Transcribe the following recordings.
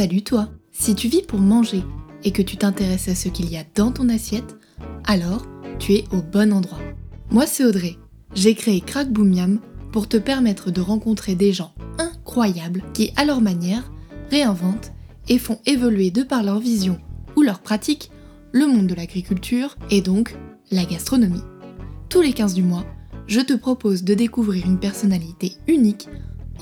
Salut toi Si tu vis pour manger et que tu t'intéresses à ce qu'il y a dans ton assiette, alors tu es au bon endroit. Moi c'est Audrey. J'ai créé Crack Boom Yam pour te permettre de rencontrer des gens incroyables qui, à leur manière, réinventent et font évoluer de par leur vision ou leur pratique le monde de l'agriculture et donc la gastronomie. Tous les 15 du mois, je te propose de découvrir une personnalité unique,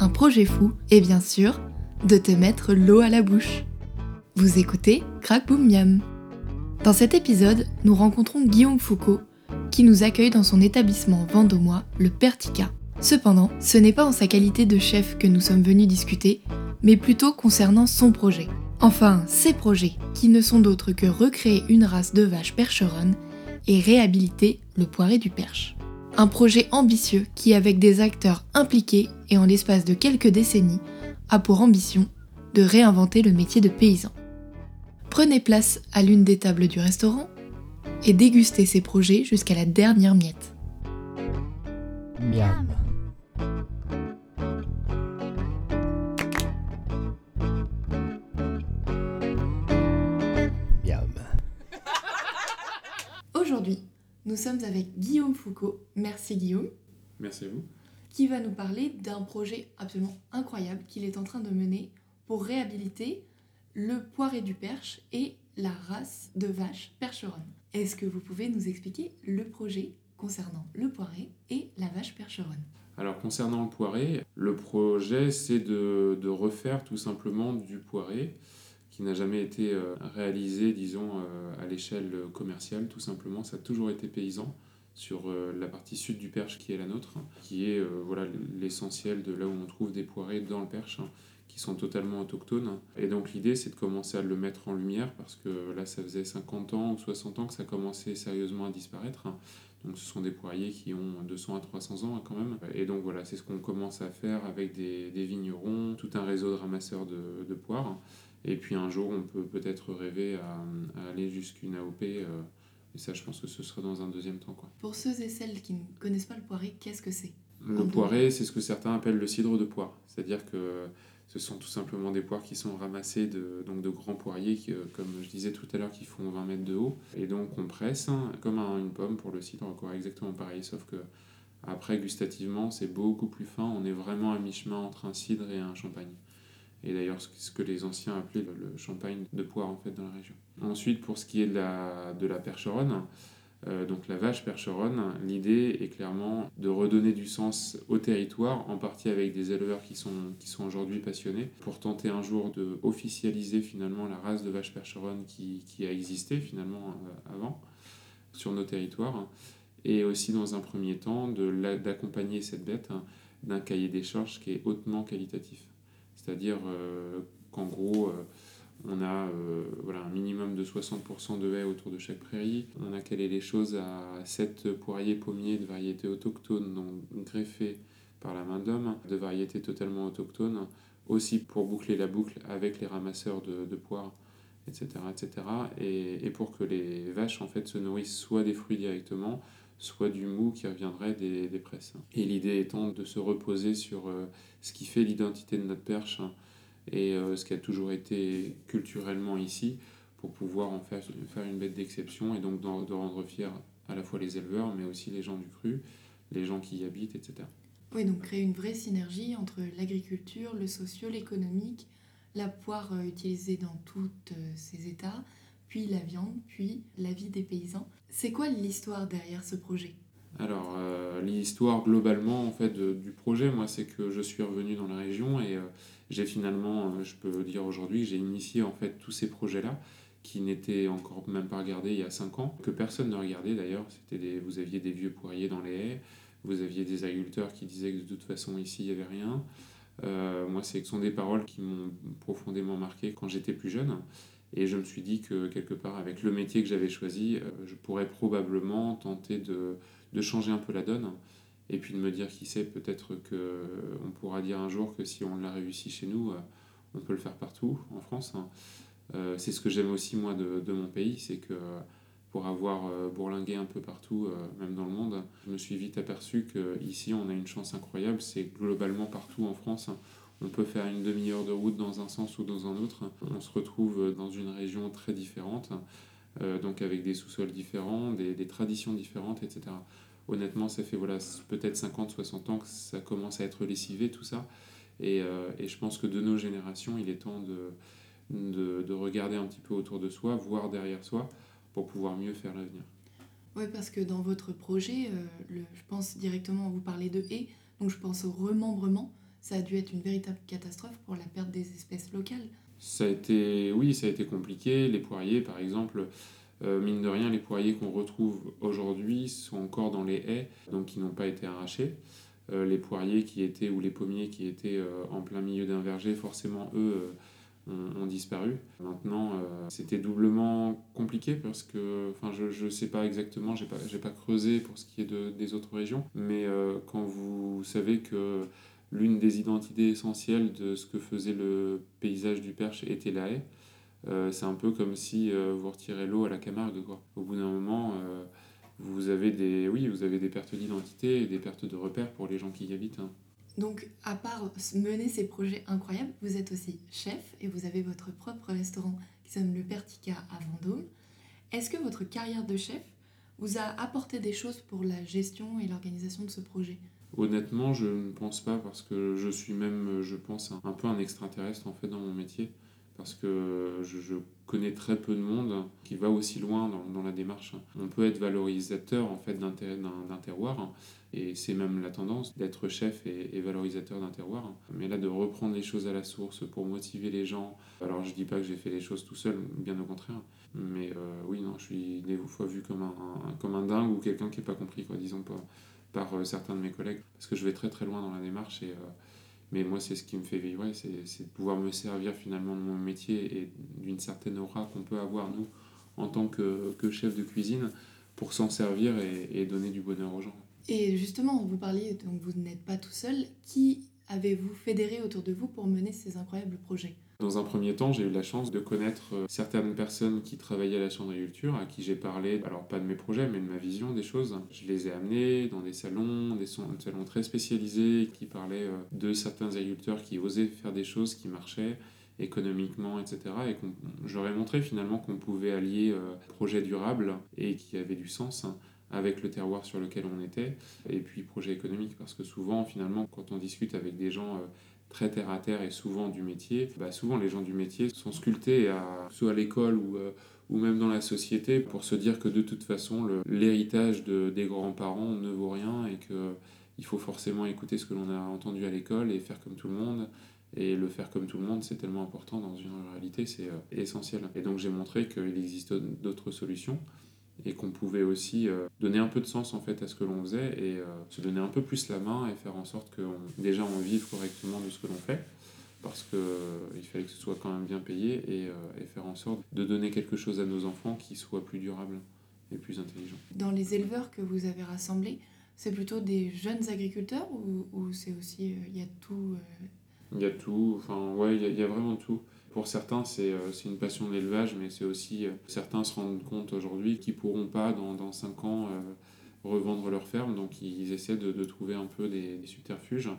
un projet fou et bien sûr, de te mettre l'eau à la bouche. Vous écoutez Crack Boom Miam. Dans cet épisode, nous rencontrons Guillaume Foucault, qui nous accueille dans son établissement vendômois, le Pertica. Cependant, ce n'est pas en sa qualité de chef que nous sommes venus discuter, mais plutôt concernant son projet. Enfin, ses projets, qui ne sont d'autres que recréer une race de vaches percheronnes et réhabiliter le poiré du Perche. Un projet ambitieux qui, avec des acteurs impliqués et en l'espace de quelques décennies, a pour ambition de réinventer le métier de paysan. Prenez place à l'une des tables du restaurant et dégustez ces projets jusqu'à la dernière miette. Miam. Miam. Aujourd'hui, nous sommes avec Guillaume Foucault. Merci Guillaume. Merci à vous. Qui va nous parler d'un projet absolument incroyable qu'il est en train de mener pour réhabiliter le poiré du Perche et la race de vaches percheronne. Est-ce que vous pouvez nous expliquer le projet concernant le poiré et la vache percheronne? Alors concernant le poiré, le projet c'est de, de refaire tout simplement du poiré qui n'a jamais été euh, réalisé, disons, euh, à l'échelle commerciale, tout simplement. Ça a toujours été paysan sur euh, la partie sud du Perche qui est la nôtre, qui est voilà l'essentiel de là où on trouve des poirés dans le Perche, hein, qui sont totalement autochtones. Et donc l'idée c'est de commencer à le mettre en lumière parce que là ça faisait 50 ans ou 60 ans que ça commençait sérieusement à disparaître. Donc ce sont des poiriers qui ont 200 à 300 ans hein, quand même. Et donc voilà, c'est ce qu'on commence à faire avec des, vignerons, tout un réseau de ramasseurs de, poires. Et puis un jour, on peut peut-être rêver à, à aller jusqu'une AOP. Euh, et ça, je pense que ce sera dans un deuxième temps. Quoi. Pour ceux et celles qui ne connaissent pas le poiré, qu'est-ce que c'est Le poiré, c'est ce que certains appellent le cidre de poire. C'est-à-dire que ce sont tout simplement des poires qui sont ramassées de, donc de grands poiriers, qui, euh, comme je disais tout à l'heure, qui font 20 mètres de haut. Et donc on presse hein, comme un, une pomme pour le cidre, quoi, exactement pareil, sauf que après, gustativement, c'est beaucoup plus fin. On est vraiment à mi-chemin entre un cidre et un champagne. Et d'ailleurs, ce que les anciens appelaient le, champagne de poire en fait dans la région. Ensuite, pour ce qui est de la, de la percheronne, euh, donc la vache percheronne, l'idée est clairement de redonner du sens au territoire, en partie avec des éleveurs qui sont, qui sont aujourd'hui passionnés, pour tenter un jour de officialiser finalement la race de vache percheronne qui, qui a existé finalement euh, avant sur nos territoires, et aussi dans un premier temps d'accompagner cette bête hein, d'un cahier des charges qui est hautement qualitatif. C'est-à-dire euh, qu'en gros, euh, on a euh, voilà, un minimum de 60% de haies autour de chaque prairie. On a calé les choses à 7 poiriers pommiers de variétés autochtones, donc greffés par la main d'homme, de variétés totalement autochtones, aussi pour boucler la boucle avec les ramasseurs de, poires, etc. etc. Et, et, pour que les vaches en fait, se nourrissent soit des fruits directement, soit du mou qui reviendrait des, des presses. Et l'idée étant de se reposer sur euh, ce qui fait l'identité de notre perche hein, et euh, ce qui a toujours été culturellement ici pour pouvoir en faire, faire une bête d'exception et donc de, de rendre fiers à la fois les éleveurs mais aussi les gens du cru, les gens qui y habitent, etc. Oui, donc créer une vraie synergie entre l'agriculture, le socio, l'économique, la poire euh, utilisée dans tous ces états, puis la viande, puis la vie des paysans. C'est quoi l'histoire derrière ce projet? Alors, euh, l'histoire globalement en fait, du projet, moi, c'est que je suis revenu dans la région et euh, j'ai finalement, euh, je peux dire aujourd'hui, j'ai initié en fait tous ces projets-là qui n'étaient encore même pas regardés il y a 5 ans, que personne ne regardait d'ailleurs. Vous aviez des vieux poiriers dans les haies, vous aviez des agriculteurs qui disaient que de toute façon ici il n'y avait rien. moi, ce sont des paroles qui m'ont profondément marqué quand j'étais plus jeune. Et je me suis dit que quelque part, avec le métier que j'avais choisi, je pourrais probablement tenter de, de changer un peu la donne. Et puis de me dire, qui sait, peut-être qu'on pourra dire un jour que si on l'a réussi chez nous, on peut le faire partout en France. C'est ce que j'aime aussi, moi, de, de, mon pays, c'est que pour avoir bourlingué un peu partout, même dans le monde, je me suis vite aperçu qu'ici, on a une chance incroyable. C'est globalement partout en France, on peut faire une demi-heure de route dans un sens ou dans un autre. On se retrouve dans une région très différente, euh, donc avec des sous-sols différents, des, des, traditions différentes, etc. Honnêtement, ça fait voilà, peut-être 50-60 ans que ça commence à être lessivé tout ça. Et, euh, et, je pense que de nos générations, il est temps de, de, de, regarder un petit peu autour de soi, voir derrière soi, pour pouvoir mieux faire l'avenir. Oui, parce que dans votre projet, euh, le, je pense directement, vous parlez de haies, donc je pense au remembrement. Ça a dû être une véritable catastrophe pour la perte des espèces locales. Ça a été, oui, ça a été compliqué. Les poiriers, par exemple, euh, mine de rien, les poiriers qu'on retrouve aujourd'hui sont encore dans les haies, donc qui n'ont pas été arrachés. Euh, les poiriers qui étaient, ou les pommiers qui étaient euh, en plein milieu d'un verger, forcément, eux, ont, disparu. Maintenant, c'était doublement compliqué parce que, enfin, je ne sais pas exactement, je n'ai pas, pas creusé pour ce qui est de, des autres régions, mais quand vous savez que l'une des identités essentielles de ce que faisait le paysage du Perche était la haie. Euh, c'est un peu comme si euh, vous retirez l'eau à la Camargue. Quoi. Au bout d'un moment, euh, vous, avez des, oui, vous avez des pertes d'identité et des pertes de repères pour les gens qui y habitent. Hein. Donc, à part mener ces projets incroyables, vous êtes aussi chef et vous avez votre propre restaurant qui s'appelle le Pertica à Vendôme. Est-ce que votre carrière de chef vous a apporté des choses pour la gestion et l'organisation de ce projet? Honnêtement, je ne pense pas parce que je suis même, je pense, un peu un extraterrestre en fait dans mon métier. Parce que je, connais très peu de monde qui va aussi loin dans, la démarche. On peut être valorisateur en fait d'un terroir et c'est même la tendance d'être chef et, et valorisateur d'un terroir. Mais là, de reprendre les choses à la source pour motiver les gens. Alors, je dis pas que j'ai fait les choses tout seul, bien au contraire. Mais euh, oui, non, je suis des fois vu comme un, un comme un dingue ou quelqu'un qui n'est pas compris, quoi, disons pas par euh, certains de mes collègues, parce que je vais très très loin dans la démarche. Et, euh, mais moi, c'est ce qui me fait vivre, c'est de pouvoir me servir finalement de mon métier et d'une certaine aura qu'on peut avoir, nous, en tant que, que chef de cuisine, pour s'en servir et, et, donner du bonheur aux gens. Et justement, vous parliez, donc vous n'êtes pas tout seul. Qui avez-vous fédéré autour de vous pour mener ces incroyables projets? Dans un premier temps, j'ai eu la chance de connaître euh, certaines personnes qui travaillaient à la Chambre d'agriculture, à qui j'ai parlé, alors pas de mes projets, mais de ma vision des choses. Je les ai amenés dans des salons, des salons très spécialisés, qui parlaient euh, de certains agriculteurs qui osaient faire des choses qui marchaient économiquement, etc. Et j'aurais montré finalement qu'on pouvait allier euh, projet durable et qui avait du sens hein, avec le terroir sur lequel on était, et puis projet économique, parce que souvent, finalement, quand on discute avec des gens très terre à terre et souvent du métier, bah souvent les gens du métier sont sculptés à, soit à l'école ou, euh, ou même dans la société pour se dire que de toute façon l'héritage de, des grands-parents ne vaut rien et que il faut forcément écouter ce que l'on a entendu à l'école et faire comme tout le monde. Et le faire comme tout le monde, c'est tellement important dans une réalité, c'est euh, essentiel. Et donc j'ai montré qu'il existe d'autres solutions et qu'on pouvait aussi euh, donner un peu de sens en fait à ce que l'on faisait et euh, se donner un peu plus la main et faire en sorte que on, déjà on vive correctement de ce que l'on fait parce qu'il euh, fallait que ce soit quand même bien payé et, et, faire en sorte de donner quelque chose à nos enfants qui soit plus durable et plus intelligent. Dans les éleveurs que vous avez rassemblés, c'est plutôt des jeunes agriculteurs ou, ou c'est aussi il y a tout Il y a tout, enfin ouais, il y, y, a vraiment tout. Pour certains, c'est euh, une passion de l'élevage, mais c'est aussi. Euh, certains se rendent compte aujourd'hui qu'ils ne pourront pas, dans, dans 5 ans, euh, revendre leur ferme, donc ils essaient de, de trouver un peu des, des, subterfuges.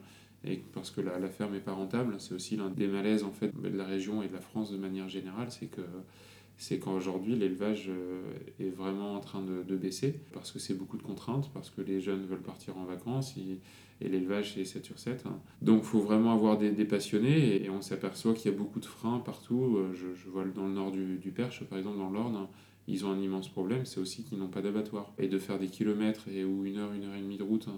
Et parce que la, la ferme n'est pas rentable, c'est aussi l'un des malaises en fait, de la région et de la France de manière générale, c'est que c'est qu'aujourd'hui l'élevage est vraiment en train de, de baisser parce que c'est beaucoup de contraintes, parce que les jeunes veulent partir en vacances et l'élevage c'est 7 sur 7. Hein. Donc il faut vraiment avoir des, passionnés et, on s'aperçoit qu'il y a beaucoup de freins partout. Je, je, vois dans le nord du, Perche, par exemple dans l'Orne, ils ont un immense problème, c'est aussi qu'ils n'ont pas d'abattoir. Et de faire des kilomètres et, ou une heure, une heure et demie de route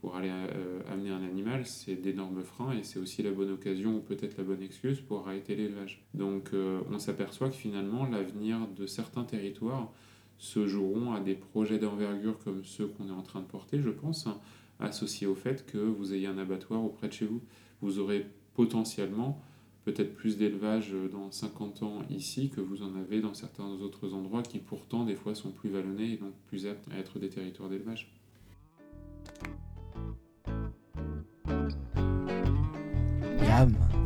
pour aller euh, amener un animal, c'est d'énormes freins et c'est aussi la bonne occasion ou peut-être la bonne excuse pour arrêter l'élevage. Donc euh, on s'aperçoit que finalement l'avenir de certains territoires se joueront à des projets d'envergure comme ceux qu'on est en train de porter, je pense, associés au fait que vous ayez un abattoir auprès de chez vous. Vous aurez potentiellement peut-être plus d'élevage dans 50 ans ici que vous en avez dans certains autres endroits qui pourtant des fois sont plus vallonnés et donc plus aptes à être des territoires d'élevage.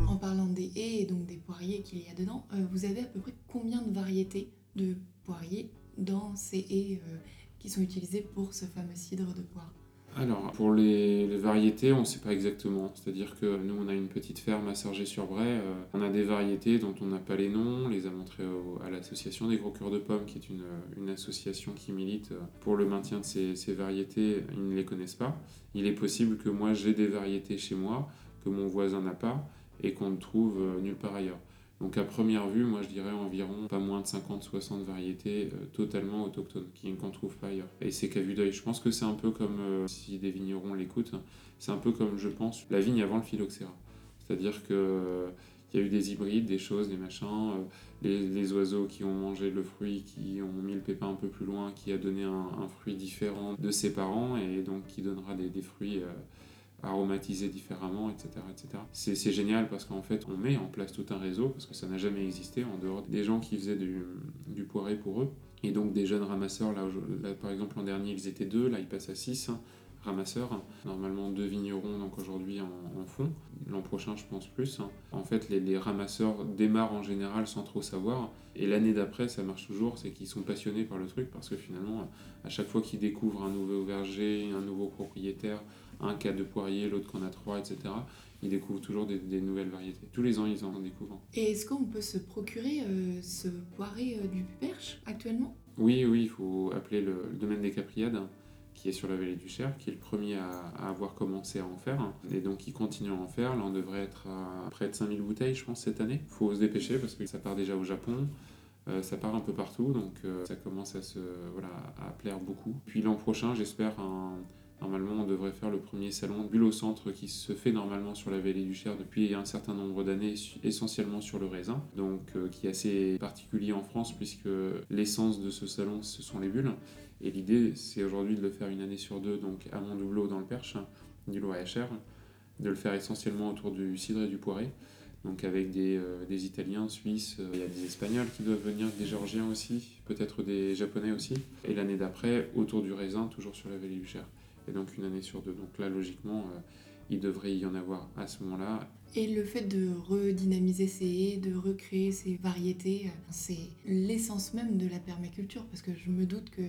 En parlant des haies et donc des poiriers qu'il y a dedans, euh, vous avez à peu près combien de variétés de poiriers dans ces haies euh, qui sont utilisées pour ce fameux cidre de poire? Alors, pour les, variétés, on ne sait pas exactement. C'est-à-dire que nous, on a une petite ferme à Sargé-sur-Bray. Euh, on a des variétés dont on n'a pas les noms. On les a montrées à l'association des gros cœurs de pommes, qui est une, association qui milite euh, pour le maintien de ces, variétés. Ils ne les connaissent pas. Il est possible que moi, j'ai des variétés chez moi, que mon voisin n'a pas, et qu'on ne trouve euh, nulle part ailleurs. Donc à première vue, moi je dirais environ pas moins de 50-60 variétés euh, totalement autochtones qu'on ne trouve pas ailleurs. Et c'est qu'à vue d'œil. Je pense que c'est un peu comme, euh, si des vignerons l'écoutent, c'est un peu comme je pense la vigne avant le phylloxéra. C'est-à-dire que euh, il y a eu des hybrides, des choses, des machins, les, oiseaux qui ont mangé le fruit, qui ont mis le pépin un peu plus loin, qui a donné un, fruit différent de ses parents et donc qui donnera des fruits aromatiser différemment, etc. C'est génial parce qu'en fait, on met en place tout un réseau, parce que ça n'a jamais existé en dehors des gens qui faisaient du, poiré pour eux. Et donc des jeunes ramasseurs, là, par exemple l'an dernier ils étaient deux, là ils passent à six hein, ramasseurs. Normalement deux vignerons donc aujourd'hui en, fond. L'an prochain je pense plus. Hein. En fait les, les, ramasseurs démarrent en général sans trop savoir. Et l'année d'après ça marche toujours, c'est qu'ils sont passionnés par le truc parce que finalement à chaque fois qu'ils découvrent un nouveau verger, un nouveau propriétaire, un cas de poirier, l'autre qu'on a trois, etc. Ils découvrent toujours des, nouvelles variétés. Tous les ans, ils en découvrent. Et est-ce qu'on peut se procurer euh, ce poiré euh, du Perche actuellement? Oui, oui, il faut appeler le, domaine des Capriades qui est sur la vallée du Cher, qui est le premier à, avoir commencé à en faire. Et donc, il continue à en faire. Là, on devrait être à près de 5000 bouteilles, je pense, cette année. Il faut se dépêcher parce que ça part déjà au Japon. Euh, ça part un peu partout, donc ça commence à, se, voilà, à plaire beaucoup. Puis l'an prochain, j'espère un, Normalement, on devrait faire le premier salon bulle au centre qui se fait normalement sur la vallée du Cher depuis un certain nombre d'années, essentiellement sur le raisin, donc euh, qui est assez particulier en France puisque l'essence de ce salon, ce sont les bulles. Et l'idée, c'est aujourd'hui de le faire une année sur deux, donc à Montdoubleau dans le Perche, du Loir-et-Cher, de le faire essentiellement autour du cidre et du poiré donc avec des, euh, Italiens, Suisses, euh, il y a des Espagnols qui doivent venir, des Géorgiens aussi, peut-être des Japonais aussi. Et l'année d'après, autour du raisin, toujours sur la vallée du Cher et donc une année sur deux. Donc là, logiquement, euh, il devrait y en avoir à ce moment-là. Et le fait de redynamiser ces haies, de recréer ces variétés, euh, c'est l'essence même de la permaculture, parce que je me doute que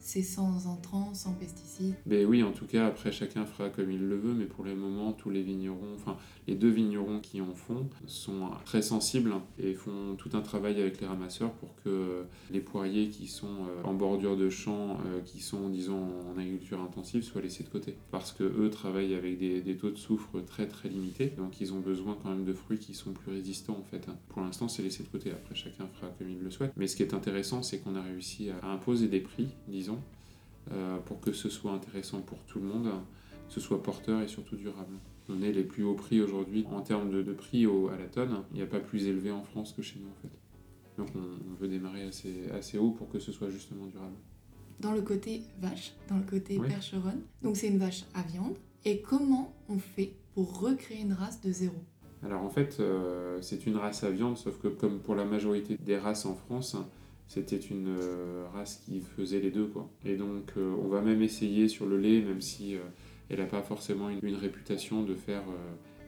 c'est sans entrants, sans pesticides. Ben oui, en tout cas, après chacun fera comme il le veut, mais pour le moment, tous les vignerons, enfin les deux vignerons qui en font, sont très sensibles et font tout un travail avec les ramasseurs pour que les poiriers qui sont euh, en bordure de champs, euh, qui sont disons en agriculture intensive, soient laissés de côté. Parce que eux travaillent avec des, taux de soufre très très limités, donc ils ont besoin quand même de fruits qui sont plus résistants en fait. Pour l'instant, c'est laissé de côté. Après, chacun fera comme il le souhaite. Mais ce qui est intéressant, c'est qu'on a réussi à imposer des prix, disons euh, pour que ce soit intéressant pour tout le monde, que ce soit porteur et surtout durable. On est les plus hauts prix aujourd'hui en termes de, prix à la tonne. Il n'y a pas plus élevé en France que chez nous en fait. Donc on, veut démarrer assez, assez haut pour que ce soit justement durable. Dans le côté vache, dans le côté percheronne, donc c'est une vache à viande. Et comment on fait pour recréer une race de zéro? Alors en fait, euh, c'est une race à viande, sauf que comme pour la majorité des races en France, c'était une euh, race qui faisait les deux quoi. Et donc euh, on va même essayer sur le lait, même si euh, elle n'a pas forcément une, réputation de faire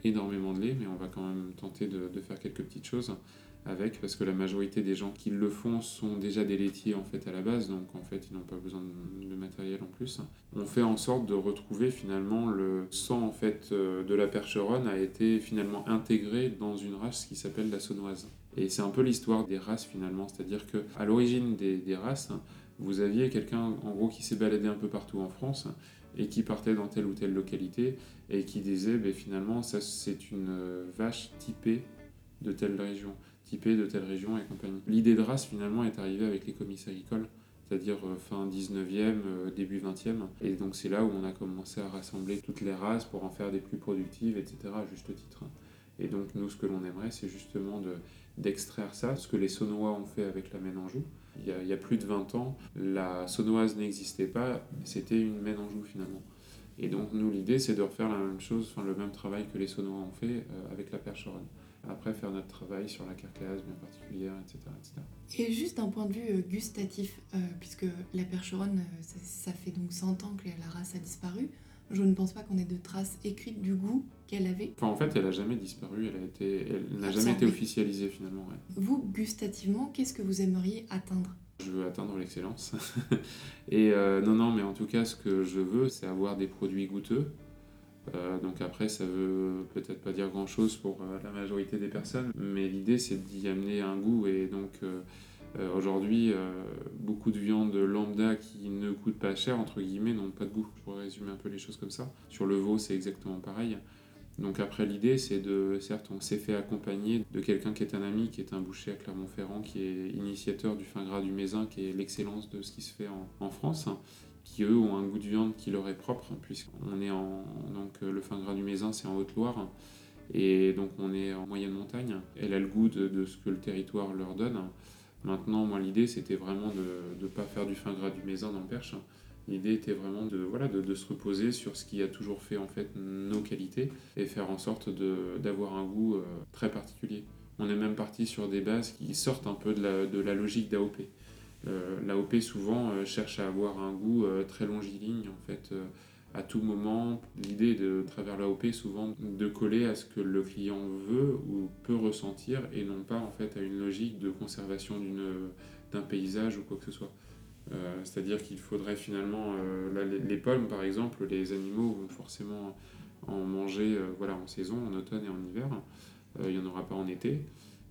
énormément de lait, mais on va quand même tenter de, faire quelques petites choses avec, parce que la majorité des gens qui le font sont déjà des laitiers en fait à la base, donc en fait ils n'ont pas besoin de, matériel en plus. On fait en sorte de retrouver finalement le sang en fait de la percheronne a été finalement intégré dans une race qui s'appelle la saunoise. Et c'est un peu l'histoire des races finalement, c'est-à-dire que à l'origine des, races, vous aviez quelqu'un en gros qui s'est baladé un peu partout en France et qui partait dans telle ou telle localité et qui disait ben, finalement ça c'est une vache typée de telle région, de telle région et compagnie. L'idée de race finalement est arrivée avec les comices agricoles c'est-à-dire euh, fin 19e, euh, début 20e. Et donc c'est là où on a commencé à rassembler toutes les races pour en faire des plus productives, etc., à juste titre. Et donc nous, ce que l'on aimerait, c'est justement de, d'extraire ça, ce que les Saunois ont fait avec la Ménanjou. Il il y a plus de 20 ans, la Saunoise n'existait pas, c'était une Ménanjou finalement. Et donc nous, l'idée, c'est de refaire la même chose, le même travail que les Saunois ont fait euh, avec la percheronne. Après, faire notre travail sur la carcasse bien particulière, etc. etc. Et juste d'un point de vue euh, gustatif, euh, puisque la percheronne, ça, ça, fait donc 100 ans que la race a disparu, je ne pense pas qu'on ait de traces écrites du goût qu'elle avait. Enfin, en fait, elle n'a jamais disparu, elle, a été, elle n'a jamais été officialisée finalement. Vous, gustativement, qu'est-ce que vous aimeriez atteindre? Je veux atteindre l'excellence. et non, non, mais en tout cas, ce que je veux, c'est avoir des produits goûteux. Donc après, ça veut peut-être pas dire grand-chose pour la majorité des personnes, mais l'idée, c'est d'y amener un goût et donc euh, aujourd'hui, euh, beaucoup de viandes lambda qui ne coûtent pas cher, entre guillemets, n'ont pas de goût. Je pourrais résumer un peu les choses comme ça. Sur le veau, c'est exactement pareil. Donc après, l'idée, c'est de, certes, on s'est fait accompagner de quelqu'un qui est un ami, qui est un boucher à Clermont-Ferrand, qui est initiateur du fin gras du Mézin, qui est l'excellence de ce qui se fait en, France, qui eux ont un goût de viande qui leur est propre, puisqu'on est en, donc le fin gras du Mézin, c'est en Haute-Loire, et donc on est en moyenne montagne. Elle a le goût de, ce que le territoire leur donne. Maintenant, moi, l'idée, c'était vraiment de ne pas faire du fin gras du mézin dans perche. L'idée était vraiment de, voilà, de, se reposer sur ce qui a toujours fait en fait nos qualités et faire en sorte d'avoir un goût euh, très particulier. On est même parti sur des bases qui sortent un peu de la, de la logique d'AOP. Euh, L'AOP souvent euh, cherche à avoir un goût très longiligne en fait à tout moment. L'idée de travers l'AOP souvent de coller à ce que le client veut ou peut ressentir et non pas en fait à une logique de conservation d'un paysage ou quoi que ce soit. Euh, c'est-à-dire qu'il faudrait finalement, euh, les, pommes par exemple, les animaux vont forcément en manger euh, voilà, en saison, en automne et en hiver. Il n'y en aura pas en été.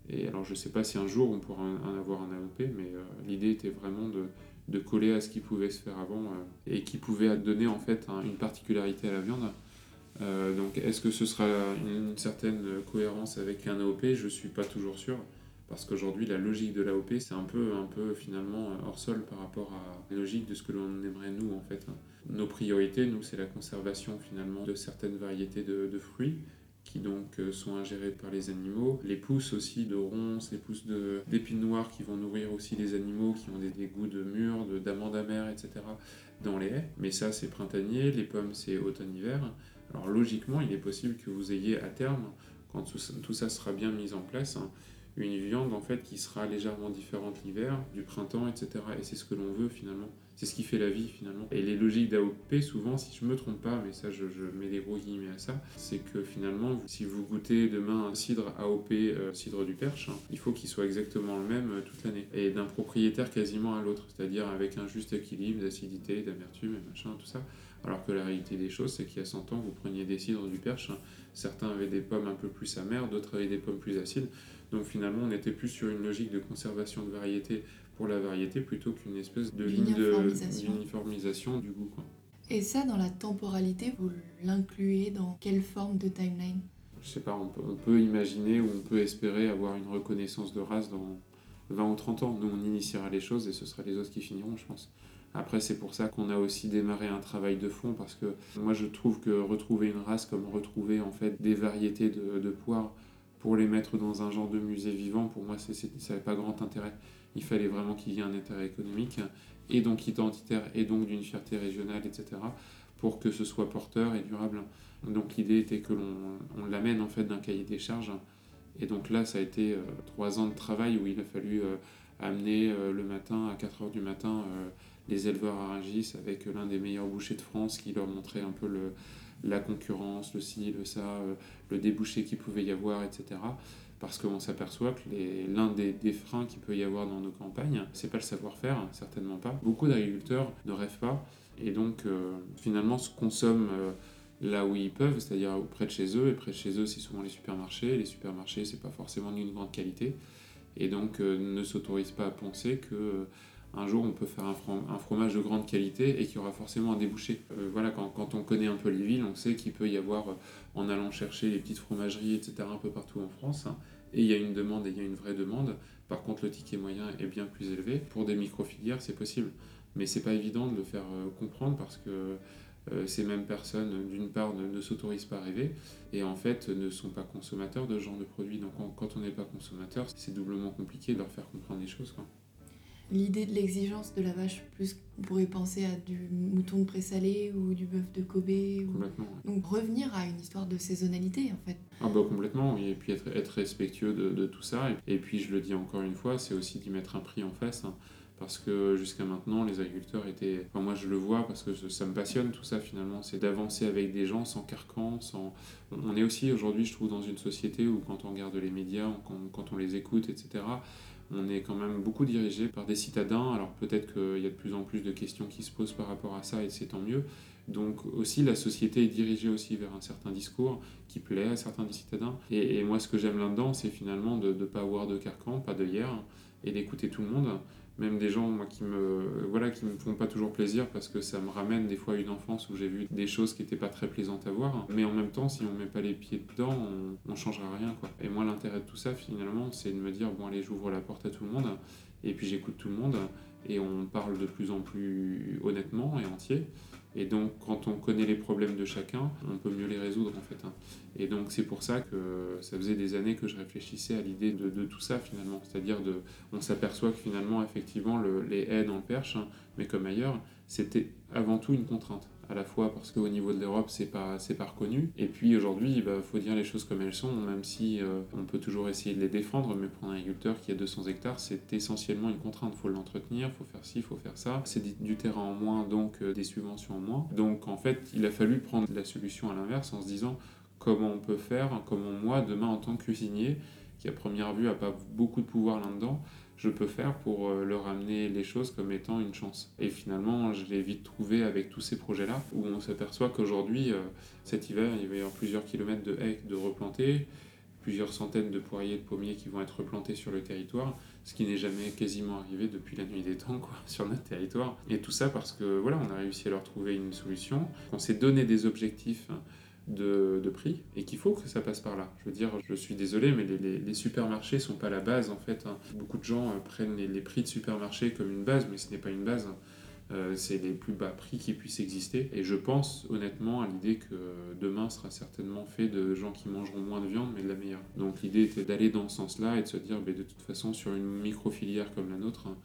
Et alors je ne sais pas si un jour on pourra en avoir un AOP, mais l'idée était vraiment de, coller à ce qui pouvait se faire avant euh, et qui pouvait donner en fait une particularité à la viande. Euh, donc est-ce que ce sera une, certaine cohérence avec un AOP Je ne suis pas toujours sûr parce qu'aujourd'hui la logique de l'AOP c'est un peu, un peu finalement hors sol par rapport à la logique de ce que l'on aimerait nous en fait. Nos priorités, nous, c'est la conservation finalement de certaines variétés de fruits qui donc euh, sont ingérés par les animaux. Les pousses aussi de ronces, les pousses d'épines noires qui vont nourrir aussi les animaux, qui ont des, goûts de mûres, d'amandes amères, etc. dans les haies. Mais ça, c'est printanier, les pommes, c'est automne-hiver. Alors logiquement, il est possible que vous ayez à terme, quand tout ça, sera bien mis en place, hein, une viande en fait qui sera légèrement différente l'hiver, du printemps, etc. Et c'est ce que l'on veut finalement. C'est ce qui fait la vie finalement. Et les logiques d'AOP, souvent, si je me trompe pas, mais ça je, mets des gros guillemets à ça, c'est que finalement, si vous goûtez demain un cidre AOP, euh, cidre du Perche, hein, il faut qu'il soit exactement le même euh, toute l'année. Et d'un propriétaire quasiment à l'autre, c'est-à-dire avec un juste équilibre d'acidité, d'amertume et machin, tout ça. Alors que la réalité des choses, c'est qu'il y a 100 ans, vous preniez des cidres du Perche, hein. certains avaient des pommes un peu plus amères, d'autres avaient des pommes plus acides. Donc finalement, on était plus sur une logique de conservation de variété pour la variété plutôt qu'une espèce de uniformisation du goût. Et ça, dans la temporalité, vous l'incluez dans quelle forme de timeline? Je sais pas, on peut, imaginer ou on peut espérer avoir une reconnaissance de race dans 20 ou 30 ans. Nous, on initiera les choses et ce sera les autres qui finiront, je pense. Après, c'est pour ça qu'on a aussi démarré un travail de fond parce que moi, je trouve que retrouver une race comme retrouver en fait des variétés de, de poires pour les mettre dans un genre de musée vivant, pour moi, ça n'avait pas grand intérêt. Il fallait vraiment qu'il y ait un intérêt économique, et donc identitaire, et donc d'une fierté régionale, etc., pour que ce soit porteur et durable. Donc l'idée était que l'on l'amène en fait d'un cahier des charges. Et donc là, ça a été euh, trois ans de travail où il a fallu euh, amener euh, le matin, à 4 heures du matin, les éleveurs à Rungis avec l'un des meilleurs bouchers de France qui leur montrait un peu le, la concurrence, le ci, le ça, euh, le débouché qu'il pouvait y avoir, etc. Parce qu'on s'aperçoit que l'un des, freins qu'il peut y avoir dans nos campagnes, c'est pas le savoir-faire, certainement pas. Beaucoup d'agriculteurs ne rêvent pas et donc euh, finalement se consomment euh, là où ils peuvent, c'est-à-dire près de chez eux. Et près de chez eux, c'est souvent les supermarchés. Les supermarchés, c'est pas forcément d'une grande qualité et donc ne s'autorisent pas à penser que un jour on peut faire un, fromage de grande qualité et qu'il y aura forcément un débouché. Euh, voilà, quand, on connaît un peu les villes, on sait qu'il peut y avoir, euh, en allant chercher les petites fromageries, etc., un peu partout en France, hein, et il y a une demande et il y a une vraie demande. Par contre, le ticket moyen est bien plus élevé. Pour des micro-filières, c'est possible. Mais c'est pas évident de le faire euh, comprendre parce que ces mêmes personnes, d'une part, ne, s'autorisent pas à rêver et en fait ne sont pas consommateurs de ce genre de produits. Donc quand on n'est pas consommateur, c'est doublement compliqué de leur faire comprendre les choses. L'idée de l'exigence de la vache, plus on pourrait penser à du mouton de présalé ou du bœuf de Kobe. Complètement. Donc revenir à une histoire de saisonnalité en fait. Ah bah complètement, et puis être, être respectueux de, tout ça. Et, puis je le dis encore une fois, c'est aussi d'y mettre un prix en face. Hein. parce que jusqu'à maintenant, les agriculteurs étaient. Enfin, moi, je le vois parce que ça me passionne tout ça finalement. C'est d'avancer avec des gens sans carcan, sans. On est aussi aujourd'hui, je trouve, dans une société où quand on regarde les médias, quand on les écoute, etc., on est quand même beaucoup dirigé par des citadins. Alors peut-être qu'il y a de plus en plus de questions qui se posent par rapport à ça et c'est tant mieux. Donc aussi la société est dirigée aussi vers un certain discours qui plaît à certains des citadins. Et, moi ce que j'aime là-dedans c'est finalement de ne pas avoir de carcan, pas de hier et d'écouter tout le monde même des gens moi, qui me voilà qui me font pas toujours plaisir parce que ça me ramène des fois à une enfance où j'ai vu des choses qui n'étaient pas très plaisantes à voir. Mais en même temps si on met pas les pieds dedans on, on changera rien quoi. Et moi l'intérêt de tout ça finalement c'est de me dire bon allez j'ouvre la porte à tout le monde et puis j'écoute tout le monde et on parle de plus en plus honnêtement et entier et donc, quand on connaît les problèmes de chacun, on peut mieux les résoudre en fait. Hein. Et donc, c'est pour ça que ça faisait des années que je réfléchissais à l'idée de, tout ça finalement. C'est-à-dire, de, on s'aperçoit que finalement, effectivement, le, les dans le Perche, hein, mais comme ailleurs, c'était avant tout une contrainte à la fois parce qu'au niveau de l'Europe, c'est pas, c'est pas reconnu. Et puis aujourd'hui, il bah, faut dire les choses comme elles sont, même si euh, on peut toujours essayer de les défendre, mais pour un agriculteur qui a 200 hectares, c'est essentiellement une contrainte. Il faut l'entretenir, il faut faire ci, il faut faire ça. C'est du terrain en moins, donc euh, des subventions en moins. Donc en fait, il a fallu prendre la solution à l'inverse en se disant comment on peut faire, comment moi, demain, en tant que cuisinier, qui à première vue n'a pas beaucoup de pouvoir là-dedans, je peux faire pour euh, leur amener les choses comme étant une chance. Et finalement, je l'ai vite trouvé avec tous ces projets-là, où on s'aperçoit qu'aujourd'hui, euh, cet hiver, il va y avoir plusieurs kilomètres de haies de replanter, plusieurs centaines de poiriers de pommiers qui vont être replantés sur le territoire, ce qui n'est jamais quasiment arrivé depuis la nuit des temps quoi, sur notre territoire. Et tout ça parce que voilà, on a réussi à leur trouver une solution. On s'est donné des objectifs de, prix et qu'il faut que ça passe par là. Je veux dire, je suis désolé, mais les, les, supermarchés sont pas la base en fait. Hein. Beaucoup de gens euh, prennent les, prix de supermarché comme une base, mais ce n'est pas une base. Hein. Euh, c'est les plus bas prix qui puissent exister. Et je pense honnêtement à l'idée que demain sera certainement fait de gens qui mangeront moins de viande, mais de la meilleure. Donc l'idée était d'aller dans ce sens-là et de se dire, mais de toute façon, sur une micro-filière comme la nôtre, hein,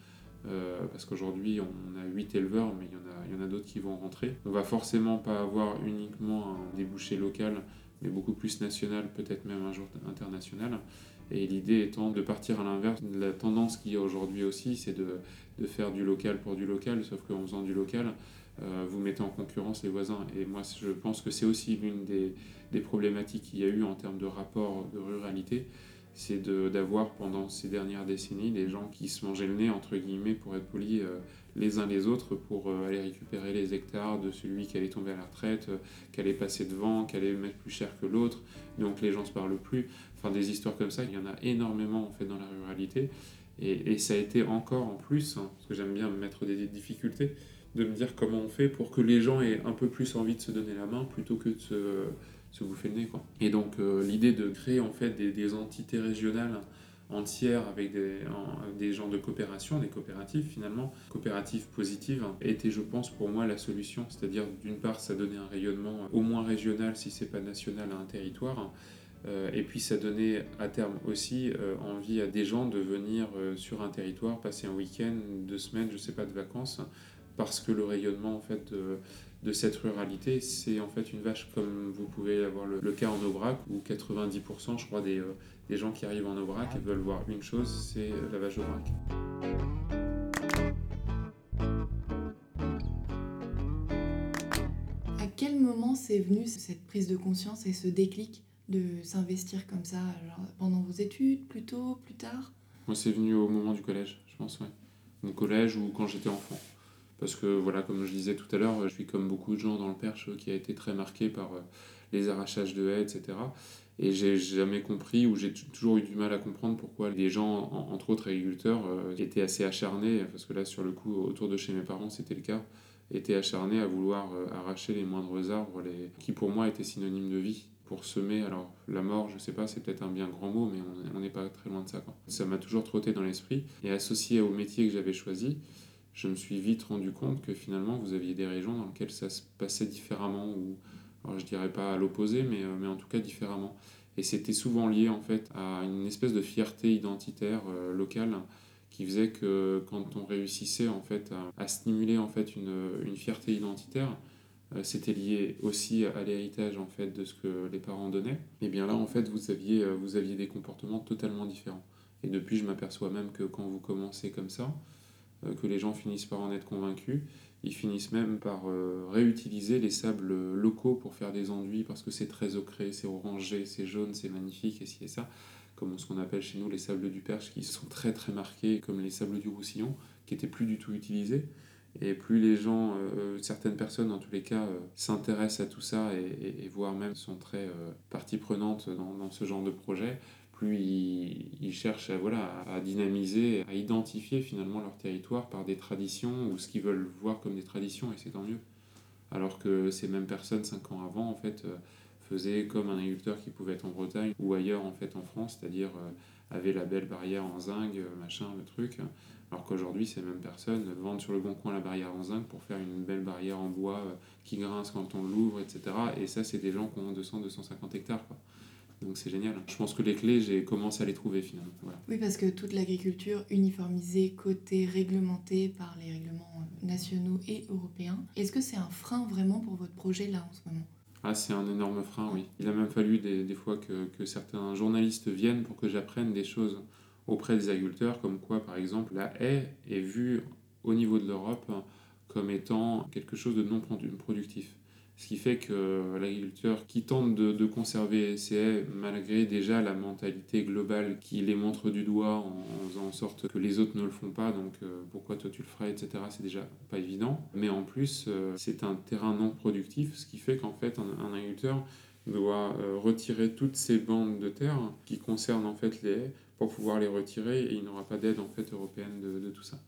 euh, parce qu'aujourd'hui on a 8 éleveurs, mais il y en a, d'autres qui vont rentrer. On va forcément pas avoir uniquement un débouché local, mais beaucoup plus national, peut-être même un jour international. Et l'idée étant de partir à l'inverse. La tendance qu'il y a aujourd'hui aussi, c'est de, de, faire du local pour du local, sauf qu'en faisant du local, euh, vous mettez en concurrence les voisins. Et moi, je pense que c'est aussi l'une des, des problématiques qu'il y a eu en termes de rapport de ruralité c'est d'avoir pendant ces dernières décennies des gens qui se mangeaient le nez, entre guillemets, pour être polis, euh, les uns les autres, pour euh, aller récupérer les hectares de celui qui allait tomber à la retraite, euh, qui allait passer devant, qui allait mettre plus cher que l'autre, donc les gens se parlent plus. Enfin, des histoires comme ça, il y en a énormément en fait dans la ruralité. Et, et ça a été encore en plus, hein, parce que j'aime bien me mettre des, difficultés, de me dire comment on fait pour que les gens aient un peu plus envie de se donner la main plutôt que de se se bouffer le nez. Quoi. Et donc euh, l'idée de créer en fait des, entités régionales entières avec des, des gens de coopération, des coopératives finalement, coopératives positives, était je pense pour moi la solution. C'est-à-dire d'une part ça donnait un rayonnement au moins régional si c'est pas national à un territoire. Euh, et puis ça donnait à terme aussi euh, envie à des gens de venir sur un territoire, passer un week-end, deux semaines, je sais pas, de vacances, parce que le rayonnement en fait de, cette ruralité, c'est en fait une vache comme vous pouvez avoir le, cas en Aubrac, où 90% je crois des, euh, des, gens qui arrivent en Aubrac veulent voir une chose, c'est la vache Aubrac. À quel moment c'est venu cette prise de conscience et ce déclic de s'investir comme ça Pendant vos études, plus tôt, plus tard? Moi c'est venu au moment du collège, je pense, ouais. Mon collège ou quand j'étais enfant. Parce que, voilà, comme je disais tout à l'heure, je suis comme beaucoup de gens dans le Perche qui a été très marqué par euh, les arrachages de haies, etc. Et j'ai jamais compris, ou j'ai toujours eu du mal à comprendre pourquoi les gens, entre autres agriculteurs, euh, étaient assez acharnés, parce que là, sur le coup, autour de chez mes parents, c'était le cas, étaient acharnés à vouloir euh, arracher les moindres arbres, les... qui pour moi étaient synonymes de vie pour semer. Alors, la mort, je sais pas, c'est peut-être un bien grand mot, mais on n'est pas très loin de ça. Quoi. Ça m'a toujours trotté dans l'esprit. Et associé au métier que j'avais choisi, je me suis vite rendu compte que finalement vous aviez des régions dans lesquelles ça se passait différemment ou alors je dirais pas à l'opposé mais, euh, mais en tout cas différemment. Et c'était souvent lié en fait à une espèce de fierté identitaire euh, locale qui faisait que quand on réussissait en fait à, stimuler en fait une, une fierté identitaire euh, c'était lié aussi à l'héritage en fait de ce que les parents donnaient. Et bien là en fait vous aviez vous aviez des comportements totalement différents. Et depuis je m'aperçois même que quand vous commencez comme ça que les gens finissent par en être convaincus. Ils finissent même par euh, réutiliser les sables locaux pour faire des enduits parce que c'est très ocré, c'est orangé, c'est jaune, c'est magnifique et ci et ça. comme ce qu'on appelle chez nous les sables du Perche, qui sont très très marqués, comme les sables du Roussillon, qui étaient plus du tout utilisés. Et plus les gens, euh, certaines personnes en tous les cas, euh, s'intéressent à tout ça et, voire même sont très euh, partie prenante dans, ce genre de projet, plus ils, cherchent à, voilà, à dynamiser, à identifier finalement leur territoire par des traditions ou ce qu'ils veulent voir comme des traditions, et c'est tant mieux. Alors que ces mêmes personnes, cinq ans avant, en fait, faisaient comme un agriculteur qui pouvait être en Bretagne ou ailleurs en fait en France, c'est-à-dire avait la belle barrière en zinc, machin, le truc. Alors qu'aujourd'hui, ces mêmes personnes vendent sur le bon coin la barrière en zinc pour faire une belle barrière en bois euh, qui grince quand on l'ouvre, etc. Et ça, c'est des gens qui ont 200-250 hectares. Quoi. Donc c'est génial. Je pense que les clés, j'ai commencé à les trouver finalement. Voilà. Oui, parce que toute l'agriculture uniformisée, cotée, réglementée par les règlements nationaux et européens, est-ce que c'est un frein vraiment pour votre projet là en ce moment? Ah, c'est un énorme frein, oui. Il a même fallu des, des fois que, que certains journalistes viennent pour que j'apprenne des choses auprès des agriculteurs, comme quoi par exemple la haie est vue au niveau de l'Europe comme étant quelque chose de non productif. Ce qui fait que l'agriculteur qui tente de, conserver ses haies, malgré déjà la mentalité globale qui les montre du doigt en, faisant en sorte que les autres ne le font pas, donc euh, pourquoi toi tu le ferais, etc., c'est déjà pas évident. Mais en plus, euh, c'est un terrain non productif, ce qui fait qu'en fait, un, agriculteur doit euh, retirer toutes ces bandes de terre qui concernent en fait les haies pour pouvoir les retirer et il n'aura pas d'aide en fait européenne de, tout ça.